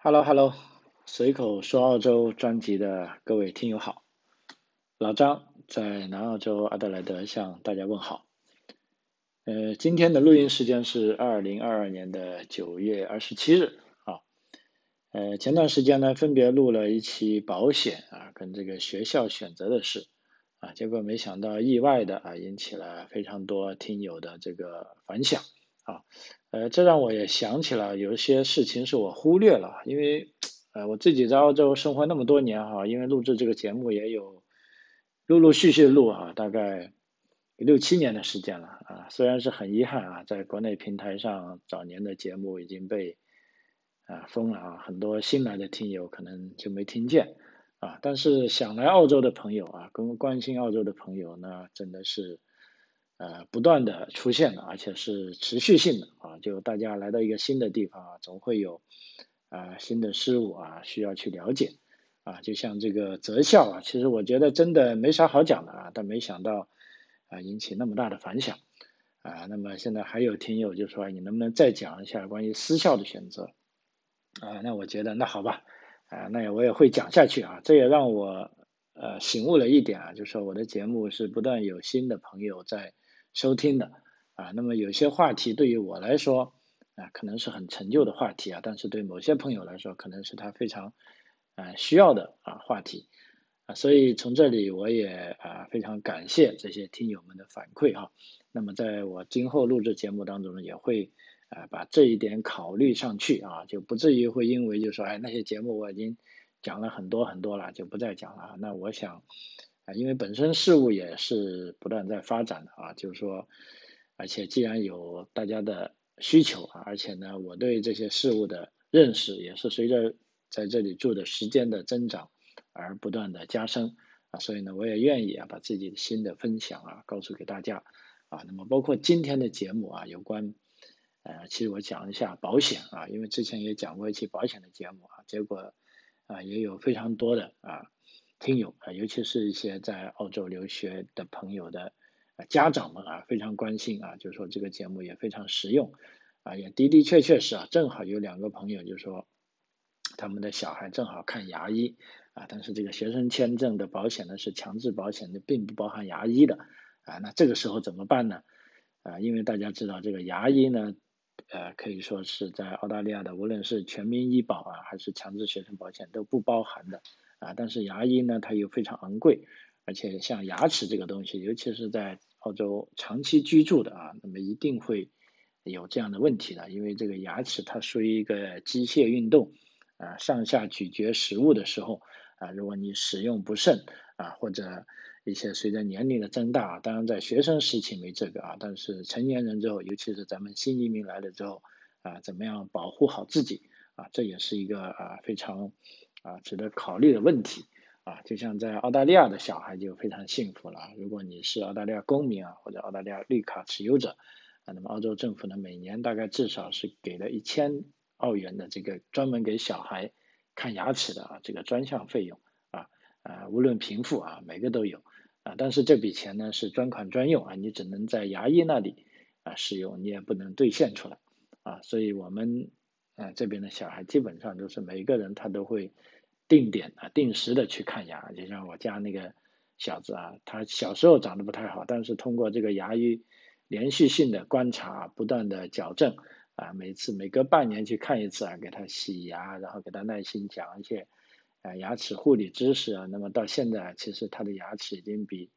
Hello Hello，随口说澳洲专辑的各位听友好，老张在南澳洲阿德莱德向大家问好。呃，今天的录音时间是二零二二年的九月二十七日啊。呃，前段时间呢，分别录了一期保险啊，跟这个学校选择的事啊，结果没想到意外的啊，引起了非常多听友的这个反响。啊，呃，这让我也想起了有一些事情是我忽略了，因为呃我自己在澳洲生活那么多年哈，因为录制这个节目也有陆陆续续录啊，大概六七年的时间了啊，虽然是很遗憾啊，在国内平台上早年的节目已经被啊封了啊，很多新来的听友可能就没听见啊，但是想来澳洲的朋友啊，跟关心澳洲的朋友呢真的是。呃，不断的出现的，而且是持续性的啊，就大家来到一个新的地方啊，总会有啊新的事物啊需要去了解啊，就像这个择校啊，其实我觉得真的没啥好讲的啊，但没想到啊引起那么大的反响啊，那么现在还有听友就说你能不能再讲一下关于私校的选择啊？那我觉得那好吧啊，那我也会讲下去啊，这也让我呃醒悟了一点啊，就是说我的节目是不断有新的朋友在。收听的啊，那么有些话题对于我来说啊，可能是很陈旧的话题啊，但是对某些朋友来说，可能是他非常啊需要的啊话题啊，所以从这里我也啊非常感谢这些听友们的反馈哈。那么在我今后录制节目当中呢，也会啊把这一点考虑上去啊，就不至于会因为就说哎那些节目我已经讲了很多很多了，就不再讲了。那我想。啊，因为本身事物也是不断在发展的啊，就是说，而且既然有大家的需求啊，而且呢，我对这些事物的认识也是随着在这里住的时间的增长而不断的加深啊，所以呢，我也愿意啊把自己的新的分享啊告诉给大家啊，那么包括今天的节目啊，有关呃，其实我讲一下保险啊，因为之前也讲过一期保险的节目啊，结果啊也有非常多的啊。听友啊，尤其是一些在澳洲留学的朋友的家长们啊，非常关心啊，就说这个节目也非常实用啊，也的的确确是啊，正好有两个朋友就说他们的小孩正好看牙医啊，但是这个学生签证的保险呢是强制保险的，并不包含牙医的啊，那这个时候怎么办呢？啊，因为大家知道这个牙医呢，呃，可以说是在澳大利亚的无论是全民医保啊，还是强制学生保险都不包含的。啊，但是牙医呢，它又非常昂贵，而且像牙齿这个东西，尤其是在澳洲长期居住的啊，那么一定会有这样的问题的，因为这个牙齿它属于一个机械运动啊，上下咀嚼食物的时候啊，如果你使用不慎啊，或者一些随着年龄的增大，当然在学生时期没这个啊，但是成年人之后，尤其是咱们新移民来了之后啊，怎么样保护好自己啊，这也是一个啊非常。啊，值得考虑的问题啊，就像在澳大利亚的小孩就非常幸福了。如果你是澳大利亚公民啊，或者澳大利亚绿卡持有者啊，那么澳洲政府呢，每年大概至少是给了一千澳元的这个专门给小孩看牙齿的啊这个专项费用啊啊，无论贫富啊，每个都有啊。但是这笔钱呢是专款专用啊，你只能在牙医那里啊使用，你也不能兑现出来啊。所以我们。啊，这边的小孩基本上都是每一个人他都会定点啊、定时的去看牙，就像我家那个小子啊，他小时候长得不太好，但是通过这个牙医连续性的观察、不断的矫正啊，每次每隔半年去看一次啊，给他洗牙，然后给他耐心讲一些啊牙齿护理知识啊，那么到现在其实他的牙齿已经比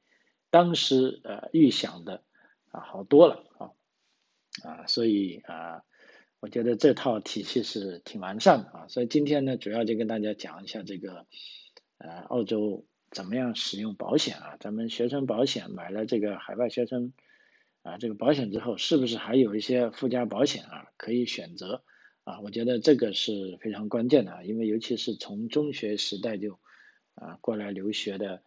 当时呃预想的啊好多了啊啊，所以啊。我觉得这套体系是挺完善的啊，所以今天呢，主要就跟大家讲一下这个，呃，澳洲怎么样使用保险啊？咱们学生保险买了这个海外学生啊这个保险之后，是不是还有一些附加保险啊可以选择啊？我觉得这个是非常关键的啊，因为尤其是从中学时代就啊过来留学的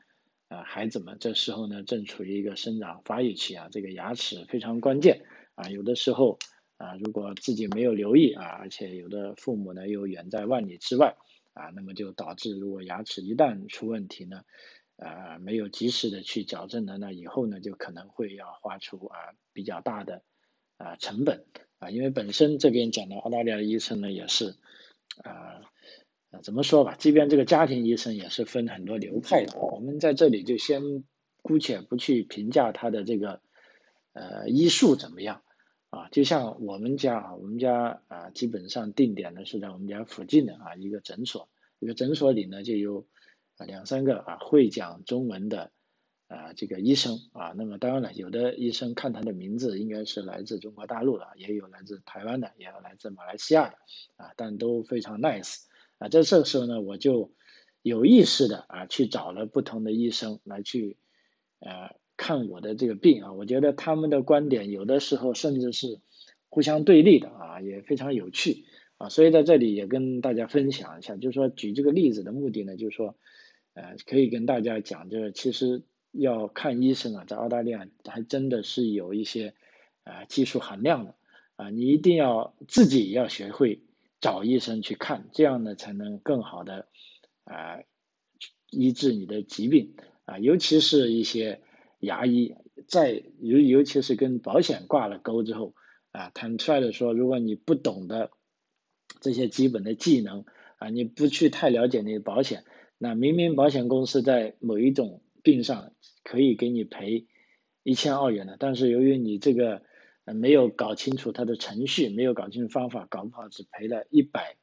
啊孩子们，这时候呢正处于一个生长发育期啊，这个牙齿非常关键啊，有的时候。啊，如果自己没有留意啊，而且有的父母呢又远在万里之外啊，那么就导致如果牙齿一旦出问题呢，啊，没有及时的去矫正呢，那以后呢就可能会要花出啊比较大的啊成本。啊，因为本身这边讲的澳大利亚的医生呢也是啊，怎么说吧，即便这个家庭医生也是分很多流派的，我们在这里就先姑且不去评价他的这个呃医术怎么样啊，就像我们家啊，我们家啊基本上定点呢是在我们家附近的啊一个诊所，一个诊所里呢就有两三个啊会讲中文的。啊，这个医生啊，那么当然了，有的医生看他的名字应该是来自中国大陆的，也有来自台湾的，也有来自马来西亚的，啊，但都非常 nice 啊。在这个时候呢，我就有意识的啊去找了不同的医生来去呃看我的这个病啊。我觉得他们的观点有的时候甚至是互相对立的啊，也非常有趣啊。所以在这里也跟大家分享一下，就是说举这个例子的目的呢，就是说呃可以跟大家讲，就是其实。要看医生啊，在澳大利亚还真的是有一些啊技术含量的啊，你一定要自己要学会找医生去看，这样呢才能更好的啊医治你的疾病啊，尤其是一些牙医，在尤尤其是跟保险挂了钩之后啊，坦率的说，如果你不懂得这些基本的技能啊，你不去太了解那个保险，那明明保险公司在某一种病上可以给你赔一千澳元的，但是由于你这个没有搞清楚它的程序，没有搞清楚方法，搞不好只赔了一百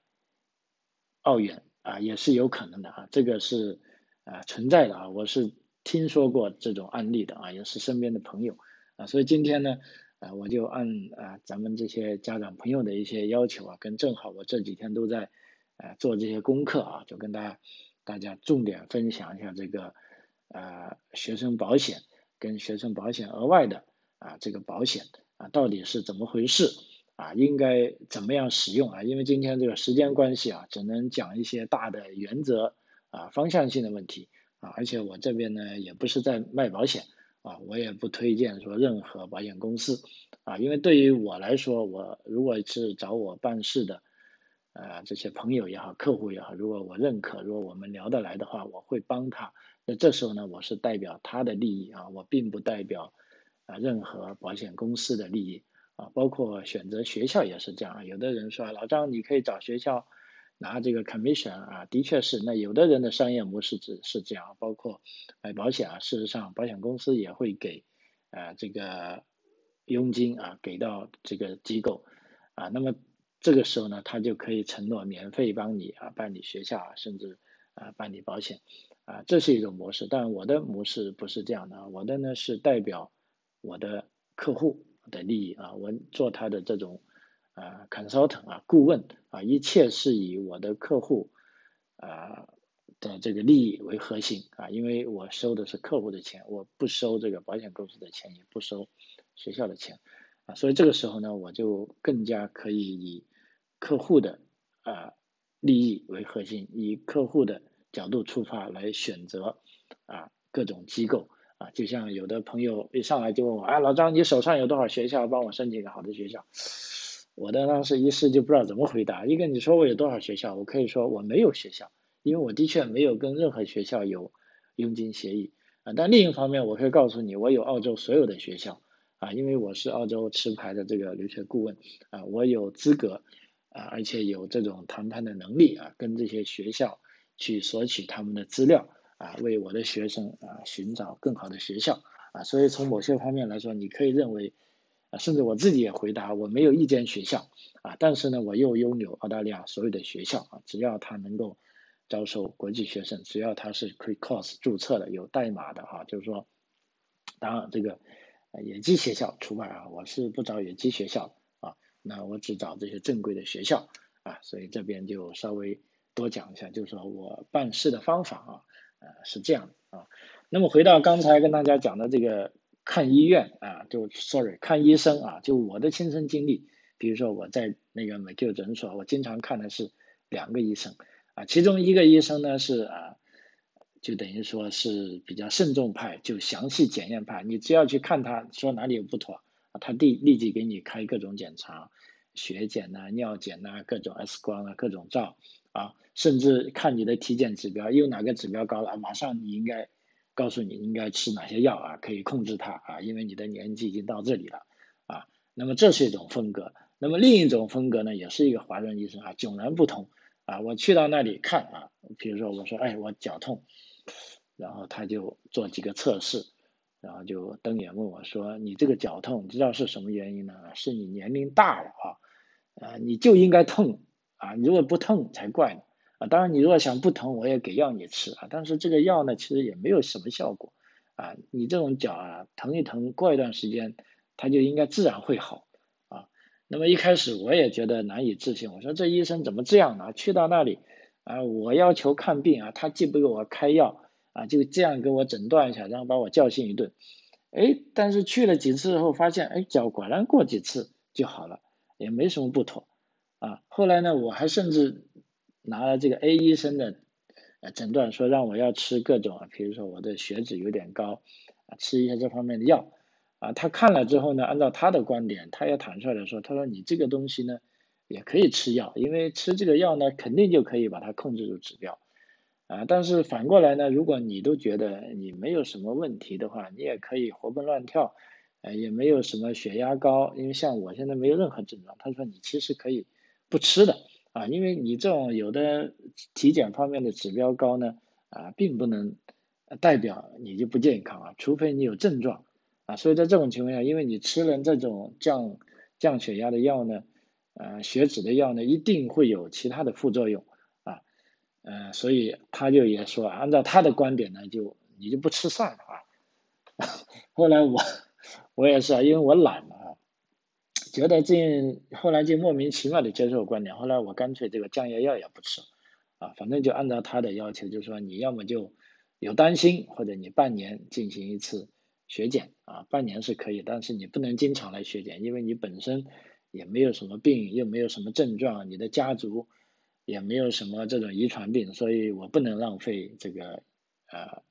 澳元啊，也是有可能的啊，这个是啊存在的啊，我是听说过这种案例的啊，也是身边的朋友啊，所以今天呢啊，我就按啊咱们这些家长朋友的一些要求啊，跟正好我这几天都在啊做这些功课啊，就跟大家大家重点分享一下这个。啊，学生保险跟学生保险额外的啊，这个保险啊，到底是怎么回事啊？应该怎么样使用啊？因为今天这个时间关系啊，只能讲一些大的原则啊，方向性的问题啊。而且我这边呢，也不是在卖保险啊，我也不推荐说任何保险公司啊，因为对于我来说，我如果是找我办事的呃这些朋友也好，客户也好，如果我认可，如果我们聊得来的话，我会帮他。那这时候呢，我是代表他的利益啊，我并不代表啊任何保险公司的利益啊，包括选择学校也是这样。有的人说老张，你可以找学校拿这个 commission 啊，的确是。那有的人的商业模式是是这样，包括买保险啊，事实上保险公司也会给啊这个佣金啊给到这个机构啊，那么这个时候呢，他就可以承诺免费帮你啊办理学校啊，甚至啊办理保险。啊，这是一种模式，但我的模式不是这样的，我的呢是代表我的客户的利益啊，我做他的这种啊 consultant 啊顾问啊，一切是以我的客户啊的这个利益为核心啊，因为我收的是客户的钱，我不收这个保险公司的钱，也不收学校的钱啊，所以这个时候呢，我就更加可以以客户的啊利益为核心，以客户的。角度出发来选择啊各种机构啊，就像有的朋友一上来就问我，哎，老张，你手上有多少学校，帮我申请一个好的学校？我的当时一试就不知道怎么回答。一个你说我有多少学校，我可以说我没有学校，因为我的确没有跟任何学校有佣金协议啊。但另一方面，我可以告诉你，我有澳洲所有的学校啊，因为我是澳洲持牌的这个留学顾问啊，我有资格啊，而且有这种谈判的能力啊，跟这些学校。去索取他们的资料啊，为我的学生啊寻找更好的学校啊，所以从某些方面来说，你可以认为啊，甚至我自己也回答我没有一间学校啊，但是呢，我又拥有澳大利亚所有的学校啊，只要他能够招收国际学生，只要他是 c r e c o u r s e 注册的有代码的哈，就是说，当然这个野鸡学校除外啊，我是不找野鸡学校啊，那我只找这些正规的学校啊，所以这边就稍微。多讲一下，就是说我办事的方法啊，呃是这样的啊。那么回到刚才跟大家讲的这个看医院啊，就 sorry 看医生啊，就我的亲身经历，比如说我在那个美 Q 诊所，我经常看的是两个医生啊，其中一个医生呢是啊，就等于说是比较慎重派，就详细检验派，你只要去看他说哪里有不妥，他立立即给你开各种检查，血检呐、尿检呐、各种 X 光啊、各种照。啊，甚至看你的体检指标，有哪个指标高了，马上你应该告诉你应该吃哪些药啊，可以控制它啊，因为你的年纪已经到这里了啊。那么这是一种风格，那么另一种风格呢，也是一个华人医生啊，迥然不同啊，我去到那里看啊，比如说我说哎我脚痛，然后他就做几个测试，然后就瞪眼问我说你这个脚痛知道是什么原因呢？是你年龄大了啊，啊你就应该痛啊，你如果不痛才怪呢啊，当然你如果想不疼我也给药你吃啊，但是这个药呢其实也没有什么效果啊，你这种脚啊疼一疼过一段时间它就应该自然会好。啊那么一开始我也觉得难以置信，我说这医生怎么这样呢？去到那里啊，我要求看病啊，他既不给我开药啊，就这样给我诊断一下，然后把我教训一顿。哎，但是去了几次后发现，哎，脚果然过几次就好了，也没什么不妥啊。后来呢，我还甚至拿了这个 A 医生的呃诊断，说让我要吃各种，比如说我的血脂有点高啊，吃一些这方面的药。啊，他看了之后呢，按照他的观点，他也坦率的说，他说你这个东西呢，也可以吃药，因为吃这个药呢，肯定就可以把它控制住指标。啊，但是反过来呢，如果你都觉得你没有什么问题的话，你也可以活蹦乱跳，呃，也没有什么血压高，因为像我现在没有任何症状。他说你其实可以不吃的，啊，因为你这种有的体检方面的指标高呢，啊，并不能代表你就不健康啊，除非你有症状。啊，所以在这种情况下，因为你吃了这种降降血压的药呢，呃，血脂的药呢，一定会有其他的副作用啊，呃，所以他就也说，按照他的观点呢，就你就不吃算了啊。后来我我也是啊，因为我懒嘛，觉得这后来就莫名其妙的接受观点，后来我干脆这个降压药也不吃啊，反正就按照他的要求，就是说你要么就有担心，或者你半年进行一次。血检啊，半年是可以，但是你不能经常来血检，因为你本身也没有什么病，又没有什么症状，你的家族也没有什么这种遗传病，所以我不能浪费这个呃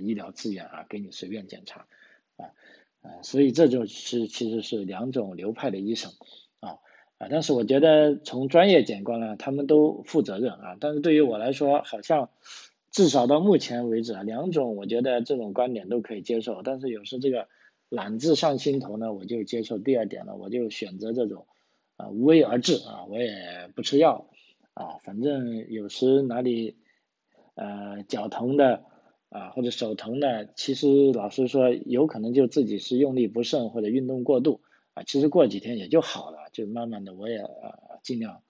医疗资源啊，给你随便检查啊啊，所以这就是其实是两种流派的医生啊啊，但是我觉得从专业眼光呢，他们都负责任啊，但是对于我来说，好像。至少到目前为止啊，两种我觉得这种观点都可以接受，但是有时这个懒字上心头呢，我就接受第二点了，我就选择这种啊无为而治啊，我也不吃药啊，反正有时哪里呃脚疼的啊或者手疼呢，其实老师说有可能就自己是用力不慎或者运动过度啊，其实过几天也就好了，就慢慢的我也呃尽量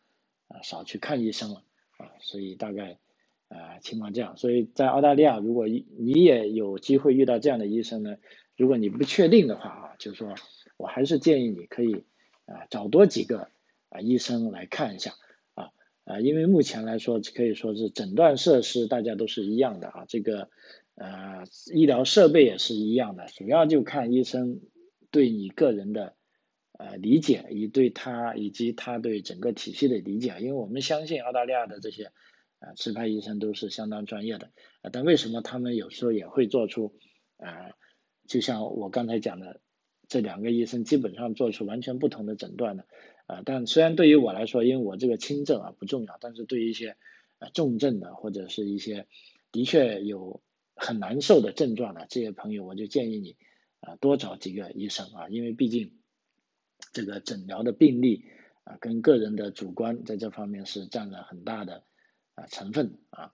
啊少去看医生了啊，所以大概。啊，情况这样，所以在澳大利亚，如果你也有机会遇到这样的医生呢，如果你不确定的话啊，就是说我还是建议你可以啊找多几个啊医生来看一下啊，因为目前来说可以说是诊断设施大家都是一样的啊，这个呃医疗设备也是一样的，主要就看医生对你个人的呃理解，以对他以及他对整个体系的理解，因为我们相信澳大利亚的这些。啊，持牌医生都是相当专业的，啊，但为什么他们有时候也会做出，啊，就像我刚才讲的，这两个医生基本上做出完全不同的诊断呢？啊，但虽然对于我来说，因为我这个轻症啊不重要，但是对于一些啊重症的或者是一些的确有很难受的症状的这些朋友，我就建议你啊多找几个医生啊，因为毕竟这个诊疗的病例啊跟个人的主观在这方面是占了很大的啊。成分啊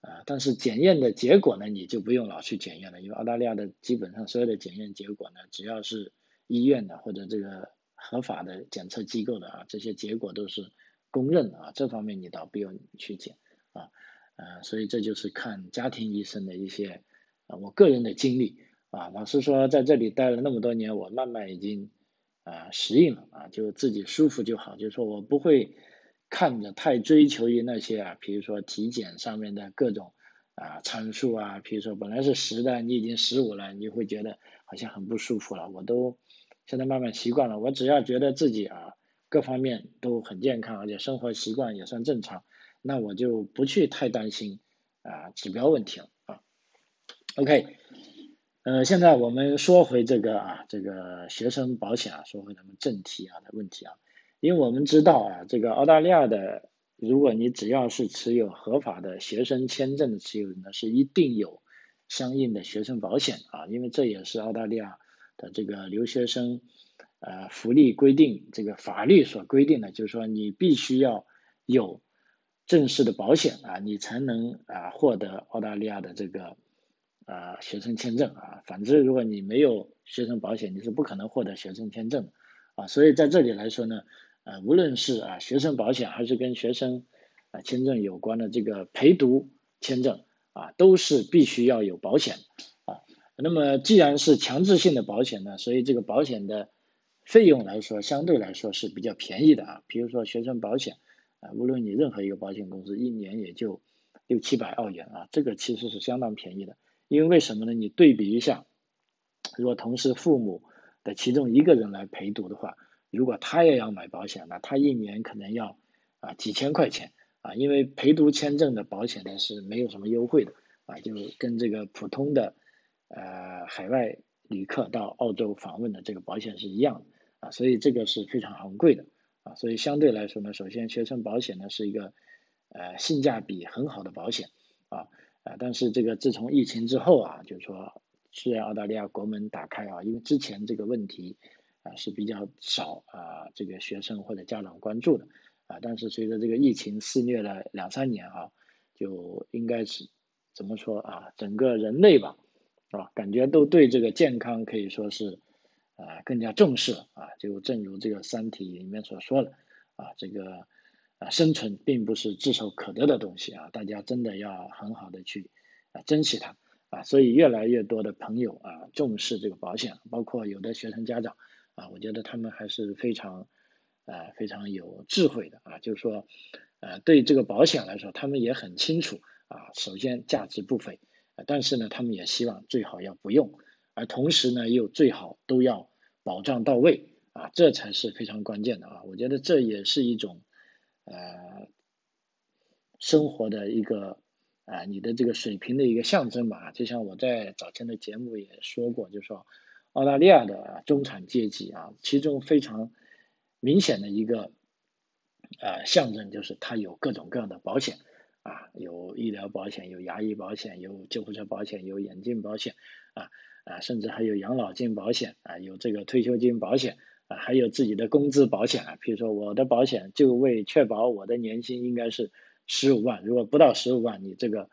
啊，但是检验的结果呢，你就不用老去检验了，因为澳大利亚的基本上所有的检验结果呢，只要是医院的或者这个合法的检测机构的啊，这些结果都是公认的啊，这方面你倒不用去检啊啊，所以这就是看家庭医生的一些啊，我个人的经历啊，老实说在这里待了那么多年，我慢慢已经啊适应了啊，就自己舒服就好，就是说我不会。看着太追求于那些啊，比如说体检上面的各种啊参数啊，比如说本来是十的，你已经十五了，你会觉得好像很不舒服了。我都现在慢慢习惯了，我只要觉得自己啊各方面都很健康，而且生活习惯也算正常，那我就不去太担心啊指标问题了啊。OK，呃，现在我们说回这个啊这个学生保险啊，说回咱们正题啊的问题啊。因为我们知道啊，这个澳大利亚的，如果你只要是持有合法的学生签证的持有人呢，是一定有相应的学生保险啊，因为这也是澳大利亚的这个留学生呃福利规定，这个法律所规定的，就是说你必须要有正式的保险啊，你才能啊获得澳大利亚的这个呃学生签证啊。反之，如果你没有学生保险，你是不可能获得学生签证的啊。所以在这里来说呢，呃，无论是啊学生保险还是跟学生啊签证有关的这个陪读签证啊，都是必须要有保险。那么既然是强制性的保险呢，所以这个保险的费用来说，相对来说是比较便宜的啊。比如说学生保险啊，无论你任何一个保险公司，一年也就六七百澳元啊，这个其实是相当便宜的。因为为什么呢？你对比一下，如果同时父母的其中一个人来陪读的话，如果他也要买保险，那他一年可能要啊几千块钱啊，因为陪读签证的保险呢是没有什么优惠的啊，就跟这个普通的。呃，海外旅客到澳洲访问的这个保险是一样的啊，所以这个是非常昂贵的啊，所以相对来说呢，首先学生保险呢是一个呃性价比很好的保险啊啊，但是这个自从疫情之后啊，就是说虽然澳大利亚国门打开啊，因为之前这个问题啊是比较少啊这个学生或者家长关注的啊，但是随着这个疫情肆虐了两三年啊，就应该是怎么说啊，整个人类吧。啊，感觉都对这个健康可以说是啊更加重视啊，就正如这个《三体》里面所说的啊，这个啊生存并不是炙手可得的东西啊，大家真的要很好的去啊珍惜它啊，所以越来越多的朋友啊重视这个保险，包括有的学生家长啊，我觉得他们还是非常啊非常有智慧的啊，就是说呃对这个保险来说，他们也很清楚啊，首先价值不菲。但是呢，他们也希望最好要不用，而同时呢，又最好都要保障到位啊，这才是非常关键的啊。我觉得这也是一种呃生活的一个啊你的这个水平的一个象征吧。就像我在早前的节目也说过，就说澳大利亚的中产阶级啊，其中非常明显的一个呃象征就是它有各种各样的保险。啊，有医疗保险，有牙医保险，有救护车保险，有眼镜保险，啊啊，甚至还有养老金保险，啊，有这个退休金保险，啊，还有自己的工资保险啊。比如说我的保险就为确保我的年薪应该是十五万，如果不到十五万，你这个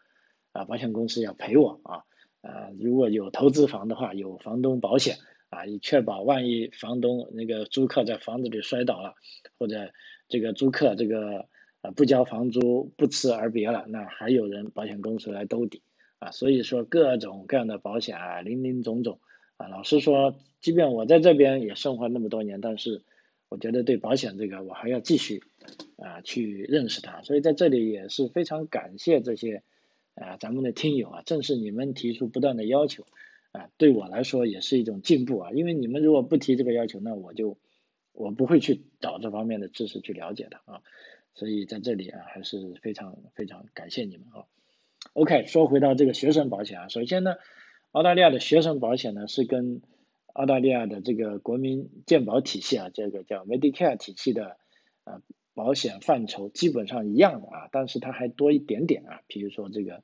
啊保险公司要赔我啊啊，如果有投资房的话，有房东保险啊，以确保万一房东那个租客在房子里摔倒了，或者这个租客这个。啊，不交房租，不辞而别了，那还有人保险公司来兜底啊，所以说各种各样的保险啊，林林总总啊。老实说，即便我在这边也生活那么多年，但是我觉得对保险这个，我还要继续啊去认识它。所以在这里也是非常感谢这些啊咱们的听友啊，正是你们提出不断的要求啊，对我来说也是一种进步啊。因为你们如果不提这个要求，那我就我不会去找这方面的知识去了解的啊。所以在这里啊，还是非常非常感谢你们啊。OK，说回到这个学生保险啊，首先呢，澳大利亚的学生保险呢是跟澳大利亚的这个国民健保体系啊，这个叫 Medicare 体系的啊保险范畴基本上一样的啊，但是它还多一点点啊，比如说这个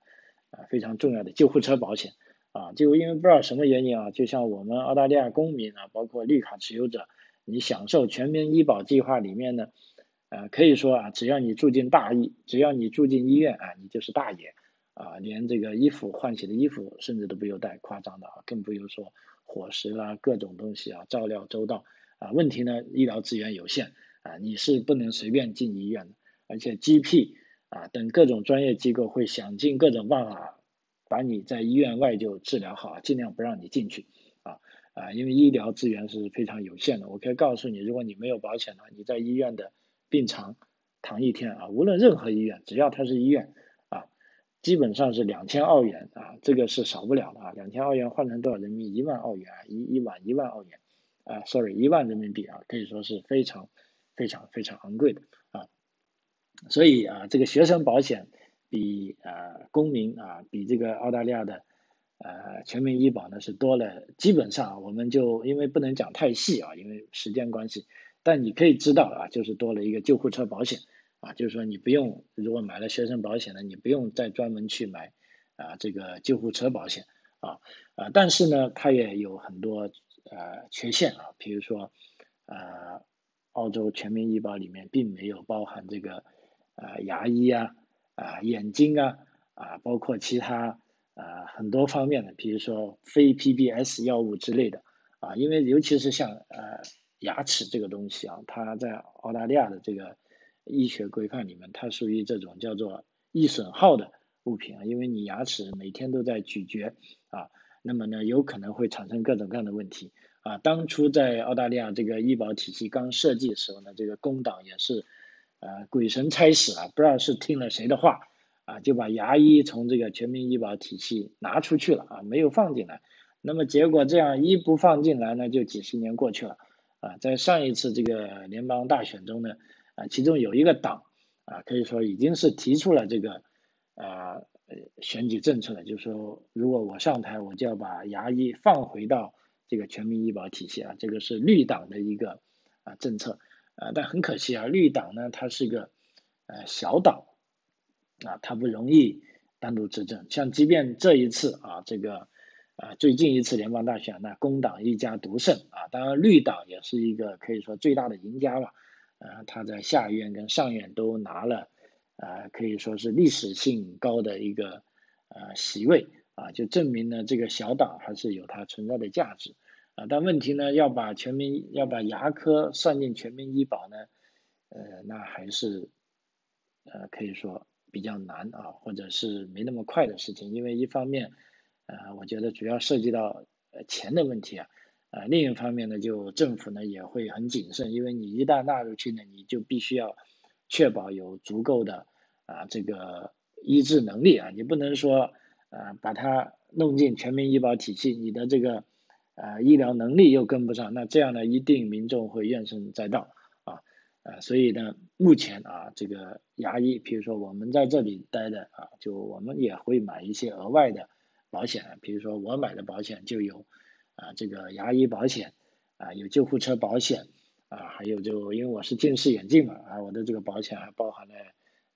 啊非常重要的救护车保险啊，就因为不知道什么原因啊，就像我们澳大利亚公民啊，包括绿卡持有者，你享受全民医保计划里面呢。啊，可以说啊，只要你住进大医，只要你住进医院啊，你就是大爷啊，连这个衣服换洗的衣服甚至都不用带，夸张的啊，更不用说伙食啦，各种东西啊，照料周到啊。问题呢，医疗资源有限啊，你是不能随便进医院的，而且 GP 啊等各种专业机构会想尽各种办法把你在医院外就治疗好，尽量不让你进去啊啊，因为医疗资源是非常有限的。我可以告诉你，如果你没有保险的话，你在医院的病床躺一天啊，无论任何医院，只要它是医院啊，基本上是两千澳元啊，这个是少不了的啊。两千澳元换成多少人民币？一万澳元啊，一一晚一万澳元啊，sorry，一万人民币啊，可以说是非常非常非常昂贵的啊。所以啊，这个学生保险比啊公民啊比这个澳大利亚的呃全民医保呢是多了，基本上我们就因为不能讲太细啊，因为时间关系。但你可以知道啊，就是多了一个救护车保险啊，就是说你不用，如果买了学生保险呢，你不用再专门去买啊这个救护车保险啊啊，但是呢，它也有很多呃缺陷啊，比如说呃澳洲全民医保里面并没有包含这个呃牙医啊啊眼睛啊啊包括其他啊很多方面的，比如说非 PBS 药物之类的啊，因为尤其是像呃牙齿这个东西啊，它在澳大利亚的这个医学规范里面，它属于这种叫做易损耗的物品啊，因为你牙齿每天都在咀嚼啊，那么呢有可能会产生各种各样的问题。啊，当初在澳大利亚这个医保体系刚设计的时候呢，这个工党也是，呃，鬼神差使啊，不知道是听了谁的话，啊，就把牙医从这个全民医保体系拿出去了啊，没有放进来。那么结果这样一不放进来呢，就几十年过去了。啊，在上一次这个联邦大选中呢，啊，其中有一个党啊，可以说已经是提出了这个啊选举政策了，就是说如果我上台，我就要把牙医放回到。这个全民医保体系啊，这个是绿党的一个啊政策啊，但很可惜啊，绿党呢它是一个呃小党啊，它不容易单独执政。像即便这一次啊，这个啊最近一次联邦大选，那工党一家独胜啊，当然绿党也是一个可以说最大的赢家吧，啊，他在下院跟上院都拿了啊，可以说是历史性高的一个呃席位。啊，就证明呢，这个小党还是有它存在的价值啊。但问题呢，要把全民要把牙科算进全民医保呢，呃，那还是呃可以说比较难啊，或者是没那么快的事情。因为一方面，呃，我觉得主要涉及到呃钱的问题啊，呃，另一方面呢，就政府呢也会很谨慎，因为你一旦纳入去呢，你就必须要确保有足够的啊这个医治能力啊，你不能说。啊，把它弄进全民医保体系，你的这个啊医疗能力又跟不上，那这样呢，一定民众会怨声载道啊啊，所以呢，目前啊，这个牙医，比如说我们在这里待的啊，就我们也会买一些额外的保险，比如说我买的保险就有啊这个牙医保险啊，有救护车保险啊，还有就因为我是近视眼镜嘛啊，我的这个保险还包含了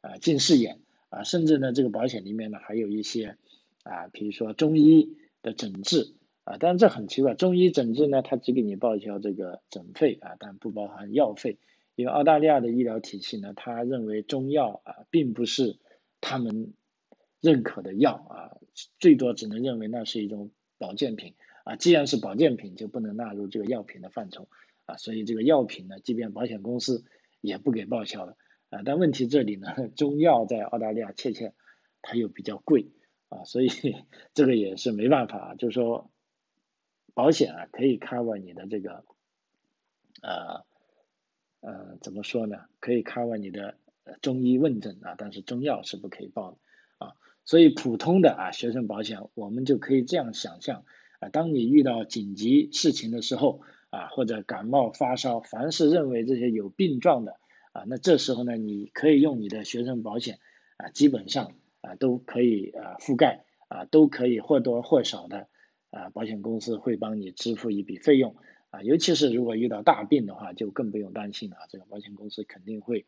啊近视眼啊，甚至呢这个保险里面呢还有一些。啊，比如说中医的诊治啊，但是这很奇怪，中医诊治呢，它只给你报销这个诊费啊，但不包含药费，因为澳大利亚的医疗体系呢，他认为中药啊，并不是他们认可的药啊，最多只能认为那是一种保健品啊，既然是保健品，就不能纳入这个药品的范畴啊，所以这个药品呢，即便保险公司也不给报销了啊，但问题这里呢，中药在澳大利亚切切它又比较贵。啊，所以 这个也是没办法，就是说，保险啊可以 cover 你的这个，呃，呃，怎么说呢？可以 cover 你的中医问诊啊，但是中药是不可以报的。所以普通的啊学生保险，我们就可以这样想象啊，当你遇到紧急事情的时候啊，或者感冒发烧，凡是认为这些有病状的啊，那这时候呢，你可以用你的学生保险啊，基本上。啊，都可以啊覆盖啊，都可以或多或少的啊，保险公司会帮你支付一笔费用啊，尤其是如果遇到大病的话，就更不用担心了，这个保险公司肯定会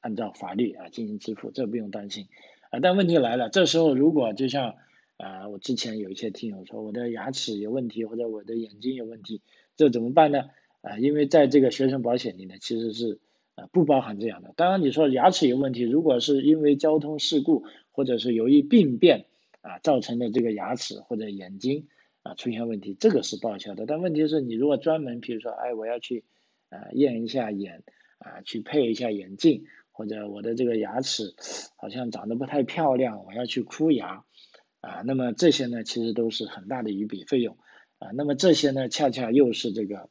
按照法律啊进行支付，这不用担心啊。但问题来了，这时候如果就像啊，我之前有一些听友说我的牙齿有问题或者我的眼睛有问题，这怎么办呢？啊，因为在这个学生保险里呢，其实是。啊不包含这样的。当然，你说牙齿有问题，如果是因为交通事故或者是由于病变啊造成的这个牙齿或者眼睛啊出现问题，这个是报销的。但问题是你如果专门，比如说，哎，我要去啊验一下眼啊，去配一下眼镜，或者我的这个牙齿好像长得不太漂亮，我要去箍牙啊，那么这些呢，其实都是很大的一笔费用啊。那么这些呢，恰恰又是这个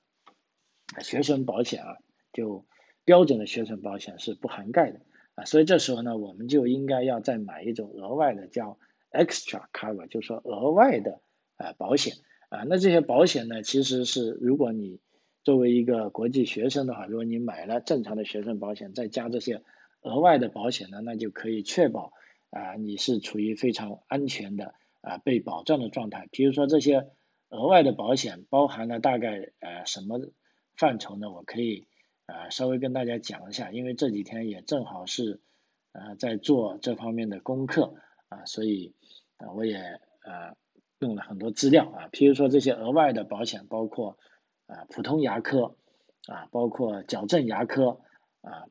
学生保险啊，就。标准的学生保险是不涵盖的啊，所以这时候呢，我们就应该要再买一种额外的叫 extra cover，就是说额外的啊保险啊。那这些保险呢，其实是如果你作为一个国际学生的话，如果你买了正常的学生保险，再加这些额外的保险呢，那就可以确保啊你是处于非常安全的啊被保障的状态。比如说这些额外的保险包含了大概呃什么范畴呢？我可以。啊，稍微跟大家讲一下，因为这几天也正好是，呃，在做这方面的功课啊，所以啊，我也呃用了很多资料啊，譬如说这些额外的保险，包括啊普通牙科啊，包括矫正牙科啊，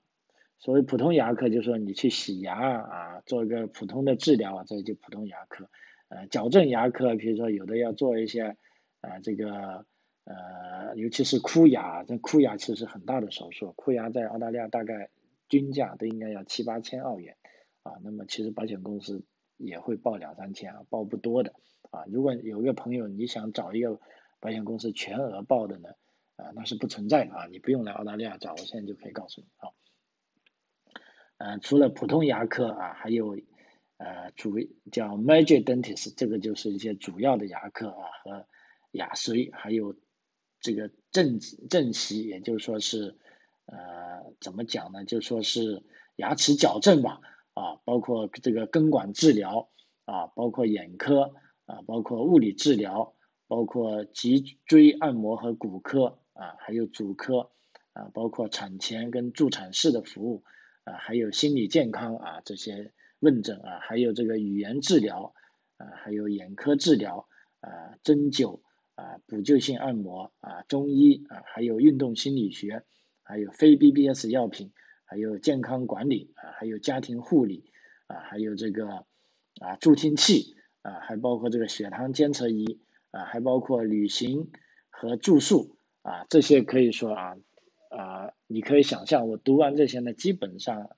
所谓普通牙科，就是说你去洗牙啊，做一个普通的治疗啊，这就普通牙科。呃，矫正牙科，比如说有的要做一些啊，这个呃，尤其是箍牙，这箍牙其实是很大的手术，箍牙在澳大利亚大概均价都应该要七八千澳元啊。那么其实保险公司也会报两三千啊，报不多的啊。如果有一个朋友你想找一个保险公司全额报的呢，啊，那是不存在的啊，你不用来澳大利亚找，我现在就可以告诉你啊。呃，除了普通牙科啊，还有呃主叫 major dentist，这个就是一些主要的牙科啊和牙髓，还有这个正正畸，也就是说是呃怎么讲呢？就说是牙齿矫正吧啊，包括这个根管治疗啊，包括眼科啊，包括物理治疗，包括脊椎按摩和骨科啊，还有主科啊，包括产前跟助产士的服务。啊，还有心理健康啊这些问诊啊，还有这个语言治疗啊，还有眼科治疗啊，针灸啊，补救性按摩啊，中医啊，还有运动心理学，还有非 BBS 药品，还有健康管理啊，还有家庭护理啊，还有这个啊助听器啊，还包括这个血糖监测仪啊，还包括旅行和住宿啊，这些可以说啊。啊，你可以想象，我读完这些呢，基本上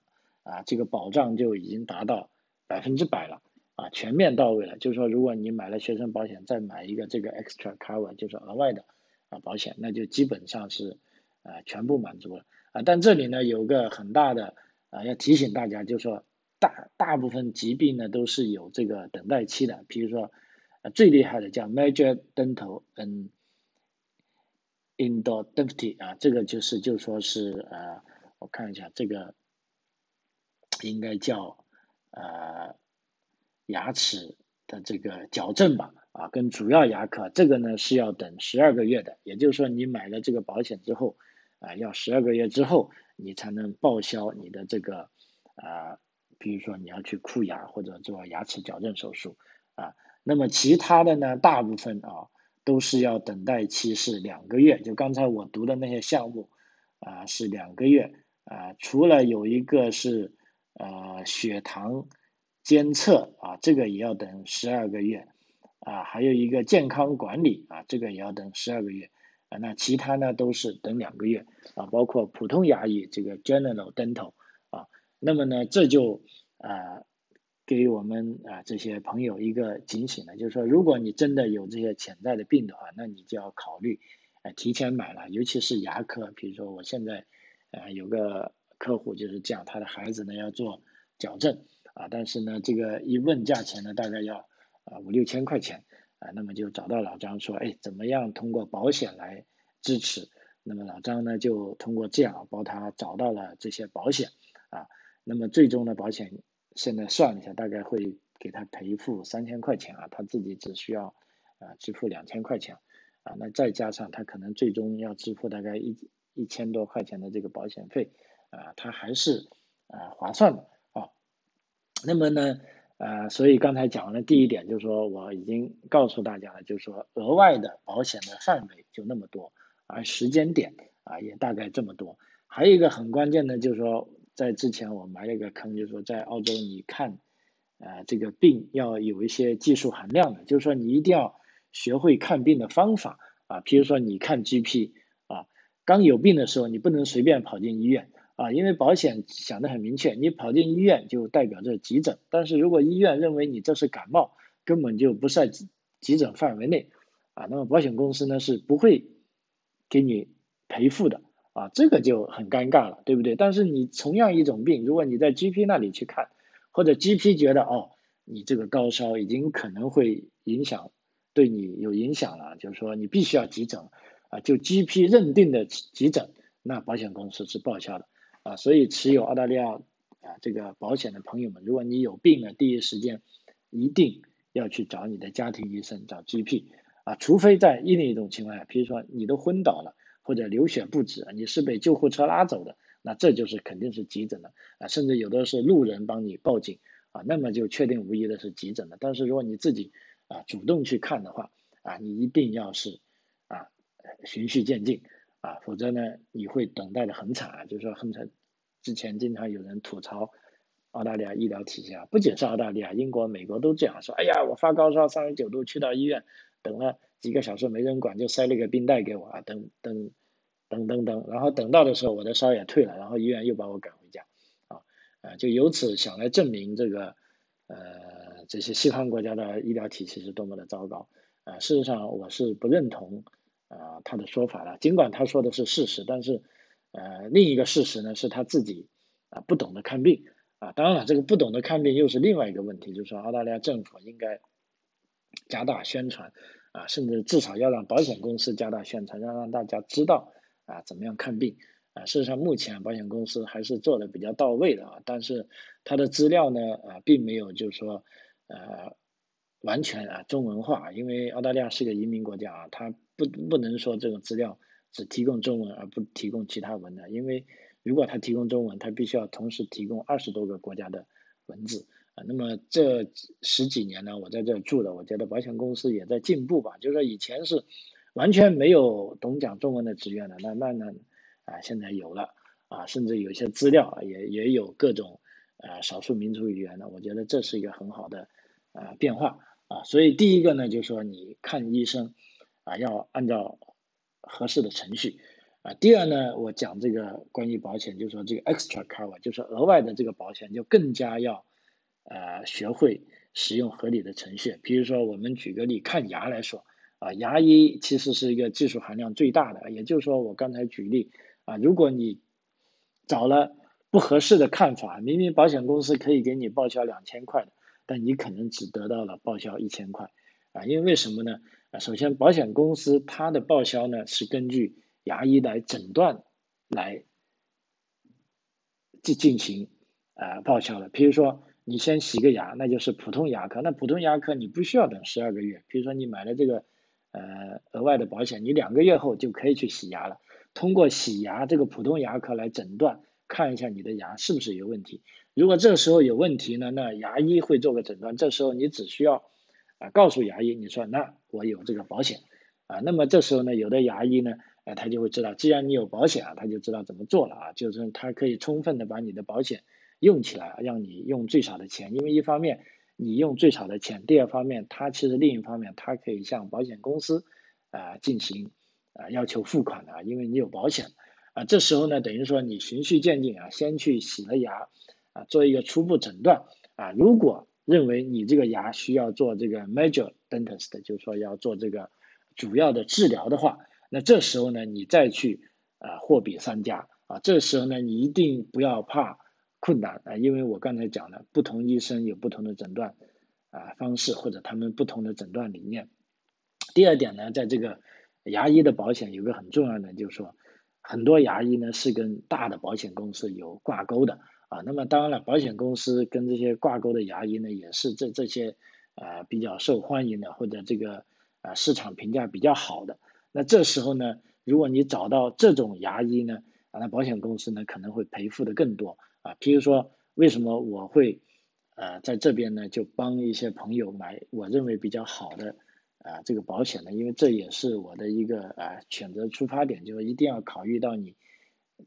啊，这个保障就已经达到百分之百了，啊，全面到位了。就是说，如果你买了学生保险，再买一个这个 extra cover，就是额外的啊保险，那就基本上是啊全部满足了啊。但这里呢，有个很大的啊要提醒大家，就是说大大部分疾病呢都是有这个等待期的，比如说最厉害的叫 major dental，嗯。Endodonty 啊，这个就是就说是呃，我看一下这个应该叫呃牙齿的这个矫正吧啊，跟主要牙科这个呢是要等十二个月的，也就是说你买了这个保险之后啊，要十二个月之后你才能报销你的这个啊，比如说你要去箍牙或者做牙齿矫正手术啊，那么其他的呢，大部分啊。都是要等待期是两个月，就刚才我读的那些项目啊是两个月啊，除了有一个是呃血糖监测啊，这个也要等十二个月啊，还有一个健康管理啊，这个也要等十二个月啊，那其他呢都是等两个月啊，包括普通牙医这个 general dental 啊，那么呢这就啊。给我们啊这些朋友一个警醒呢，就是说，如果你真的有这些潜在的病的话，那你就要考虑，呃，提前买了，尤其是牙科，比如说我现在，呃，有个客户就是这样，他的孩子呢要做矫正啊，但是呢，这个一问价钱呢，大概要啊五六千块钱啊，那么就找到老张说，哎，怎么样通过保险来支持？那么老张呢就通过这样帮他找到了这些保险啊，那么最终呢保险。现在算了一下，大概会给他赔付三千块钱啊，他自己只需要啊支付两千块钱啊，那再加上他可能最终要支付大概一一千多块钱的这个保险费啊，他还是啊划算的啊。那么呢啊，所以刚才讲完了第一点就是说，我已经告诉大家了，就是说额外的保险的范围就那么多，而时间点啊也大概这么多。还有一个很关键的，就是说。在之前我埋了一个坑，就是说在澳洲你看，呃，这个病要有一些技术含量的，就是说你一定要学会看病的方法啊，比如说你看 GP 啊，刚有病的时候你不能随便跑进医院啊，因为保险想得很明确，你跑进医院就代表着急诊，但是如果医院认为你这是感冒，根本就不在急诊范围内啊，那么保险公司呢是不会给你赔付的。啊，这个就很尴尬了，对不对？但是你同样一种病，如果你在 GP 那里去看，或者 GP 觉得哦，你这个高烧已经可能会影响，对你有影响了，就是说你必须要急诊啊，就 GP 认定的急诊，那保险公司是报销的啊。所以持有澳大利亚啊这个保险的朋友们，如果你有病了，第一时间一定要去找你的家庭医生，找 GP 啊，除非在另一种情况下，比如说你都昏倒了。或者流血不止，你是被救护车拉走的，那这就是肯定是急诊的啊，甚至有的是路人帮你报警啊，那么就确定无疑的是急诊的。但是如果你自己啊主动去看的话啊，你一定要是啊循序渐进啊，否则呢你会等待的很惨啊，就是说很惨，之前经常有人吐槽澳大利亚医疗体系啊，不仅是澳大利亚，英国、美国都这样说。哎呀，我发高烧三十九度去到医院，等了几个小时没人管，就塞了个冰袋给我啊，等等等等等，然后等到的时候我的烧也退了，然后医院又把我赶回家啊啊，就由此想来证明这个呃这些西方国家的医疗体系是多么的糟糕啊。事实上我是不认同啊他的说法的，尽管他说的是事实，但是。呃，另一个事实呢是他自己啊不懂得看病啊，当然了，这个不懂得看病又是另外一个问题，就是说澳大利亚政府应该加大宣传啊，甚至至少要让保险公司加大宣传，要让大家知道啊怎么样看病啊。事实上，目前保险公司还是做的比较到位的啊，但是它的资料呢啊并没有就是说呃完全啊中文化，因为澳大利亚是个移民国家啊，它不不能说这个资料。只提供中文而不提供其他文的，因为如果他提供中文，他必须要同时提供二十多个国家的文字啊。那么这十几年呢，我在这住的，我觉得保险公司也在进步吧。就是说以前是完全没有懂讲中文的职员的，那慢慢啊现在有了啊，甚至有些资料也也有各种啊少数民族语言的。我觉得这是一个很好的啊变化啊。所以第一个呢，就是说你看医生啊要按照。合适的程序啊，第二呢，我讲这个关于保险，就是说这个 extra cover，就是额外的这个保险，就更加要呃学会使用合理的程序。比如说，我们举个例，看牙来说啊，牙医其实是一个技术含量最大的，也就是说，我刚才举例啊，如果你找了不合适的看法，明明保险公司可以给你报销两千块的，但你可能只得到了报销一千块啊，因为为什么呢？啊，首先，保险公司它的报销呢是根据牙医来诊断来进进行啊报销的。比如说，你先洗个牙，那就是普通牙科，那普通牙科你不需要等十二个月。比如说，你买了这个呃额外的保险，你两个月后就可以去洗牙了。通过洗牙这个普通牙科来诊断，看一下你的牙是不是有问题。如果这时候有问题呢，那牙医会做个诊断，这时候你只需要。啊，告诉牙医，你说那我有这个保险，啊，那么这时候呢，有的牙医呢，呃，他就会知道，既然你有保险啊，他就知道怎么做了啊，就是他可以充分的把你的保险用起来，让你用最少的钱，因为一方面你用最少的钱，第二方面他其实另一方面他可以向保险公司啊进行啊要求付款的，因为你有保险，啊，这时候呢，等于说你循序渐进啊，先去洗了牙啊，做一个初步诊断。啊，如果认为你这个牙需要做这个 major dentist，就是说要做这个主要的治疗的话，那这时候呢，你再去啊货比三家。啊，这时候呢，你一定不要怕困难啊，因为我刚才讲了，不同医生有不同的诊断啊方式或者他们不同的诊断理念。第二点呢，在这个牙医的保险有个很重要的，就是说很多牙医呢是跟大的保险公司有挂钩的。啊，那么当然了，保险公司跟这些挂钩的牙医呢，也是这这些啊比较受欢迎的，或者这个啊市场评价比较好的。那这时候呢，如果你找到这种牙医呢，啊，那保险公司呢可能会赔付的更多啊。譬如说，为什么我会呃在这边呢就帮一些朋友买我认为比较好的啊这个保险呢？因为这也是我的一个啊选择出发点，就是一定要考虑到你。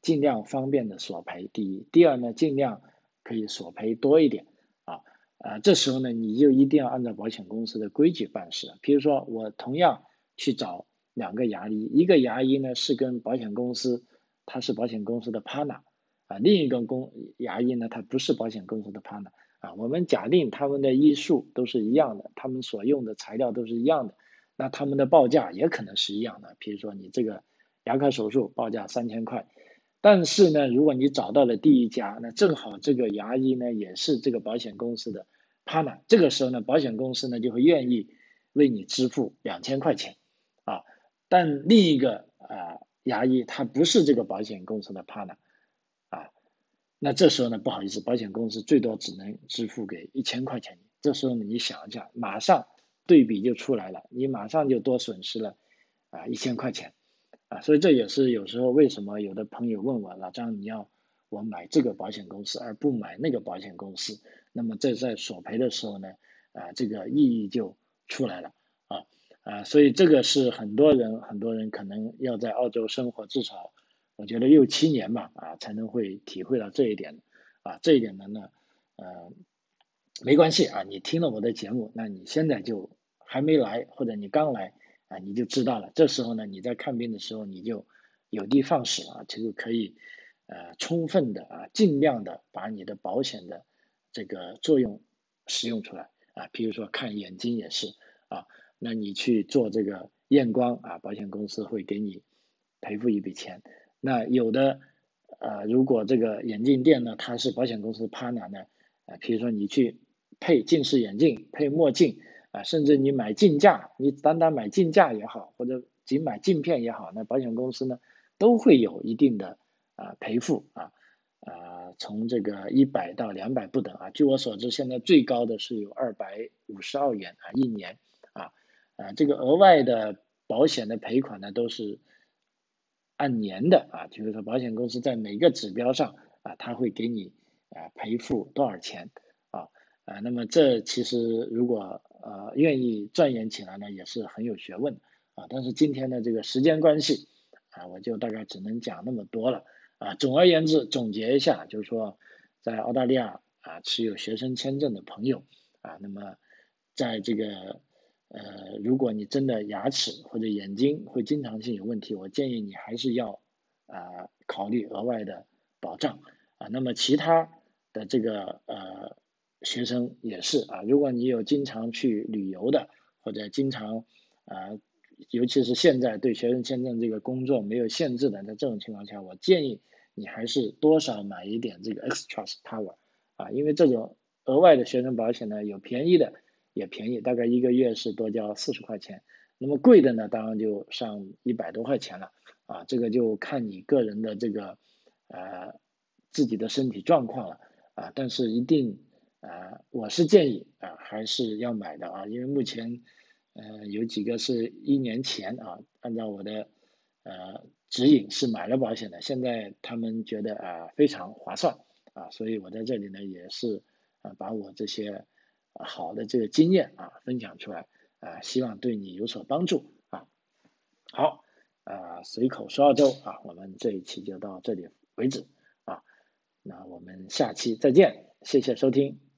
尽量方便的索赔，第一，第二呢，尽量可以索赔多一点啊啊，这时候呢，你就一定要按照保险公司的规矩办事。比如说，我同样去找两个牙医，一个牙医呢是跟保险公司，他是保险公司的 partner 啊，另一个公牙医呢，他不是保险公司的 partner 啊。我们假定他们的医术都是一样的，他们所用的材料都是一样的，那他们的报价也可能是一样的。比如说，你这个牙科手术报价三千块。但是呢，如果你找到了第一家，那正好这个牙医呢也是这个保险公司的 partner，这个时候呢，保险公司呢就会愿意为你支付两千块钱啊。但另一个啊牙医他不是这个保险公司的 partner，那这时候呢不好意思，保险公司最多只能支付给一千块钱。这时候呢你想一下，马上对比就出来了，你马上就多损失了啊一千块钱。啊，所以这也是有时候为什么有的朋友问我老张，你要我买这个保险公司而不买那个保险公司，那么这在索赔的时候呢，啊，这个意义就出来了啊啊，所以这个是很多人很多人可能要在澳洲生活至少我觉得六七年吧，啊，才能会体会到这一点，啊，这一点呢呢，呃，没关系啊，你听了我的节目，那你现在就还没来，或者你刚来，啊，你就知道了。这时候呢，你在看病的时候，你就有的放矢啊，就可以呃充分的啊，尽量的把你的保险的这个作用使用出来啊。比如说看眼睛也是啊，那你去做这个验光啊，保险公司会给你赔付一笔钱。那有的呃，如果这个眼镜店呢，它是保险公司 partner 呢，啊，比如说你去配近视眼镜、配墨镜啊，甚至你买镜架，你单单买镜架也好，或者仅买镜片也好，那保险公司呢都会有一定的啊赔付啊啊，从这个一百到两百不等啊，据我所知，现在最高的是有二百五十澳元啊一年啊啊，这个额外的保险的赔款呢都是。按年的啊，就是说保险公司在每个指标上啊，他会给你啊赔付多少钱啊啊，那么这其实如果呃愿意钻研起来呢，也是很有学问啊。但是今天的这个时间关系啊，我就大概只能讲那么多了啊。总而言之，总结一下，就是说在澳大利亚啊持有学生签证的朋友啊，那么在这个。呃，如果你真的牙齿或者眼睛会经常性有问题，我建议你还是要啊考虑额外的保障啊。那么其他的这个呃学生也是啊，如果你有经常去旅游的，或者经常啊，尤其是现在对学生签证这个工作没有限制的，在这种情况下，我建议你还是多少买一点这个 extra power 啊，因为这种额外的学生保险呢，有便宜的。也便宜，大概一个月是多交四十块钱。那么贵的呢，当然就上一百多块钱了啊。这个就看你个人的这个呃自己的身体状况了啊。但是一定啊，我是建议啊还是要买的啊，因为目前呃有几个是一年前啊，按照我的呃指引是买了保险的，现在他们觉得啊非常划算啊，所以我在这里呢也是啊把我这些。好的，这个经验啊，分享出来啊，希望对你有所帮助啊。好，啊，随口说澳洲啊，我们这一期就到这里为止啊，那我们下期再见，谢谢收听。